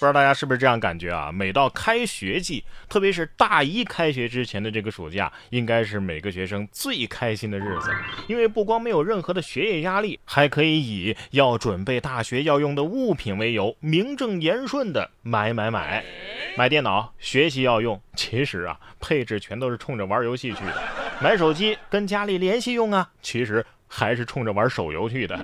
不知道大家是不是这样感觉啊？每到开学季，特别是大一开学之前的这个暑假，应该是每个学生最开心的日子，因为不光没有任何的学业压力，还可以以要准备大学要用的物品为由，名正言顺的买买买，买电脑学习要用，其实啊，配置全都是冲着玩游戏去的；买手机跟家里联系用啊，其实还是冲着玩手游去的。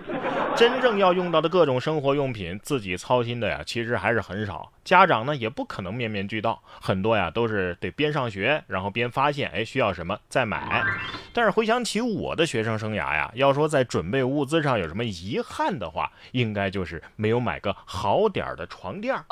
真正要用到的各种生活用品，自己操心的呀，其实还是很少。家长呢，也不可能面面俱到，很多呀都是得边上学，然后边发现，哎，需要什么再买。但是回想起我的学生生涯呀，要说在准备物资上有什么遗憾的话，应该就是没有买个好点儿的床垫儿，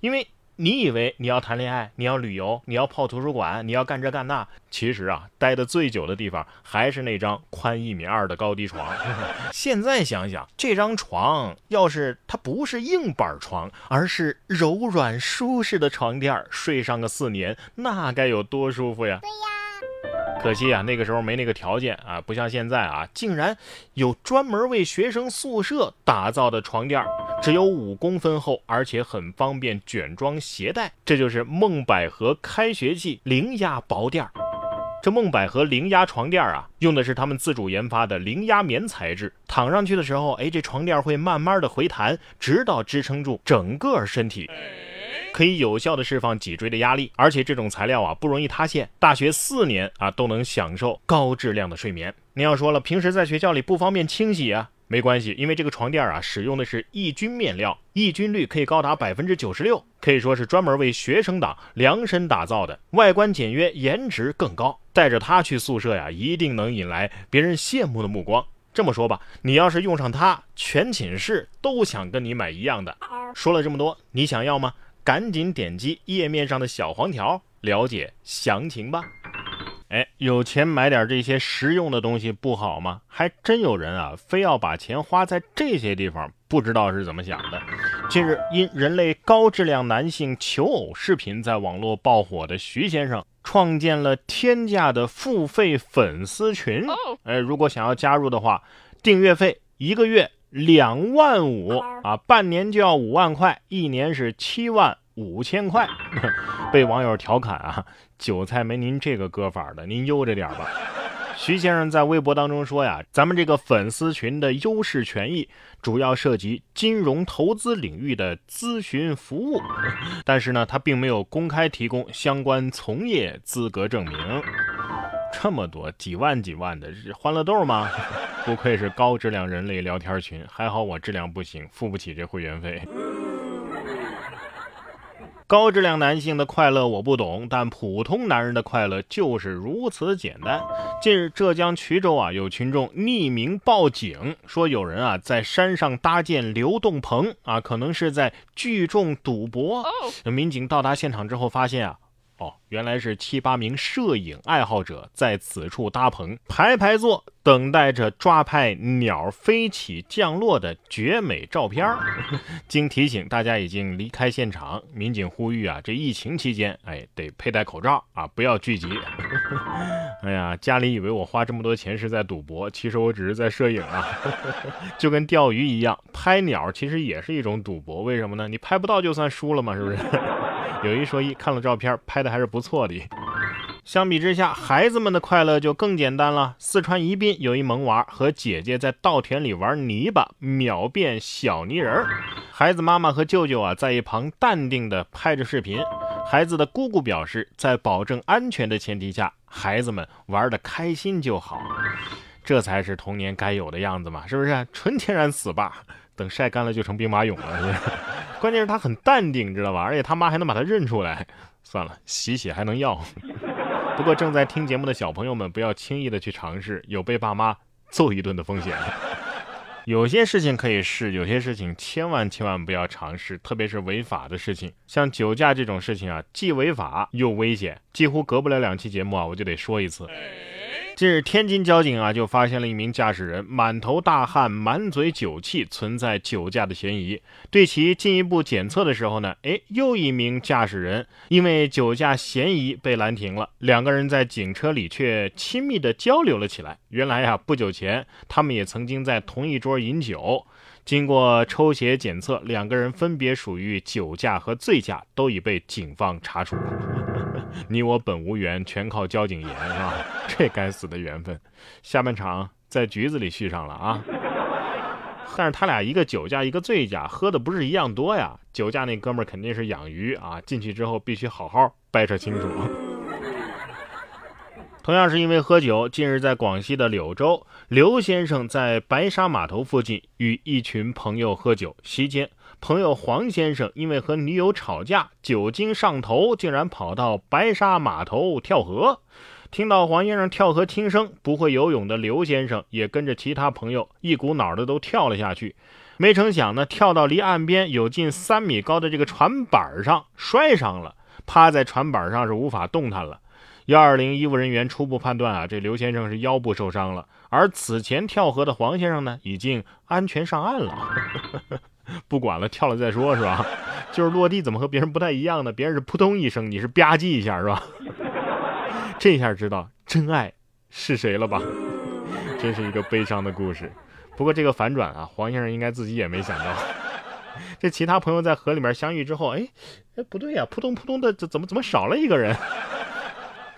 因为。你以为你要谈恋爱，你要旅游，你要泡图书馆，你要干这干那，其实啊，待的最久的地方还是那张宽一米二的高低床。现在想想，这张床要是它不是硬板床，而是柔软舒适的床垫，睡上个四年，那该有多舒服呀！对呀。可惜啊，那个时候没那个条件啊，不像现在啊，竟然有专门为学生宿舍打造的床垫，只有五公分厚，而且很方便卷装携带。这就是梦百合开学季零压薄垫儿。这梦百合零压床垫啊，用的是他们自主研发的零压棉材质，躺上去的时候，哎，这床垫会慢慢的回弹，直到支撑住整个身体。可以有效的释放脊椎的压力，而且这种材料啊不容易塌陷，大学四年啊都能享受高质量的睡眠。您要说了，平时在学校里不方便清洗啊，没关系，因为这个床垫啊使用的是抑菌面料，抑菌率可以高达百分之九十六，可以说是专门为学生党量身打造的，外观简约，颜值更高。带着它去宿舍呀，一定能引来别人羡慕的目光。这么说吧，你要是用上它，全寝室都想跟你买一样的。说了这么多，你想要吗？赶紧点击页面上的小黄条，了解详情吧。哎，有钱买点这些实用的东西不好吗？还真有人啊，非要把钱花在这些地方，不知道是怎么想的。近日，因人类高质量男性求偶视频在网络爆火的徐先生，创建了天价的付费粉丝群。哎，如果想要加入的话，订阅费一个月。两万五啊，半年就要五万块，一年是七万五千块。被网友调侃啊，韭菜没您这个割法的，您悠着点吧。徐先生在微博当中说呀，咱们这个粉丝群的优势权益主要涉及金融投资领域的咨询服务，但是呢，他并没有公开提供相关从业资格证明。这么多几万几万的是欢乐豆吗？不愧是高质量人类聊天群，还好我质量不行，付不起这会员费。高质量男性的快乐我不懂，但普通男人的快乐就是如此简单。近日，浙江衢州啊，有群众匿名报警，说有人啊在山上搭建流动棚啊，可能是在聚众赌博。民警到达现场之后，发现啊。哦，原来是七八名摄影爱好者在此处搭棚，排排坐，等待着抓拍鸟飞起降落的绝美照片儿。经提醒，大家已经离开现场。民警呼吁啊，这疫情期间，哎，得佩戴口罩啊，不要聚集。哎呀，家里以为我花这么多钱是在赌博，其实我只是在摄影啊，就跟钓鱼一样，拍鸟其实也是一种赌博。为什么呢？你拍不到就算输了嘛，是不是？有一说一，看了照片，拍的还是不错的。相比之下，孩子们的快乐就更简单了。四川宜宾有一萌娃和姐姐在稻田里玩泥巴，秒变小泥人儿。孩子妈妈和舅舅啊在一旁淡定的拍着视频。孩子的姑姑表示，在保证安全的前提下，孩子们玩的开心就好。这才是童年该有的样子嘛，是不是？纯天然死霸，等晒干了就成兵马俑了。关键是他很淡定，知道吧？而且他妈还能把他认出来。算了，洗洗还能要。不过正在听节目的小朋友们，不要轻易的去尝试，有被爸妈揍一顿的风险。有些事情可以试，有些事情千万千万不要尝试，特别是违法的事情，像酒驾这种事情啊，既违法又危险。几乎隔不了两期节目啊，我就得说一次。近日，天津交警啊就发现了一名驾驶人满头大汗、满嘴酒气，存在酒驾的嫌疑。对其进一步检测的时候呢，哎，又一名驾驶人因为酒驾嫌疑被拦停了。两个人在警车里却亲密的交流了起来。原来呀，不久前他们也曾经在同一桌饮酒。经过抽血检测，两个人分别属于酒驾和醉驾，都已被警方查处。你我本无缘，全靠交警严，是吧？这该死的缘分，下半场在局子里续上了啊！但是他俩一个酒驾，一个醉驾，喝的不是一样多呀？酒驾那哥们儿肯定是养鱼啊，进去之后必须好好掰扯清楚。同样是因为喝酒，近日在广西的柳州，刘先生在白沙码头附近与一群朋友喝酒，席间。朋友黄先生因为和女友吵架，酒精上头，竟然跑到白沙码头跳河。听到黄先生跳河轻生，不会游泳的刘先生也跟着其他朋友一股脑的都跳了下去。没成想呢，跳到离岸边有近三米高的这个船板上，摔伤了，趴在船板上是无法动弹了。幺二零医务人员初步判断啊，这刘先生是腰部受伤了，而此前跳河的黄先生呢，已经安全上岸了。不管了，跳了再说，是吧？就是落地怎么和别人不太一样呢？别人是扑通一声，你是吧唧一下，是吧？这下知道真爱是谁了吧？真是一个悲伤的故事。不过这个反转啊，黄先生应该自己也没想到。这其他朋友在河里面相遇之后，哎哎，不对呀，扑通扑通的，怎怎么怎么少了一个人？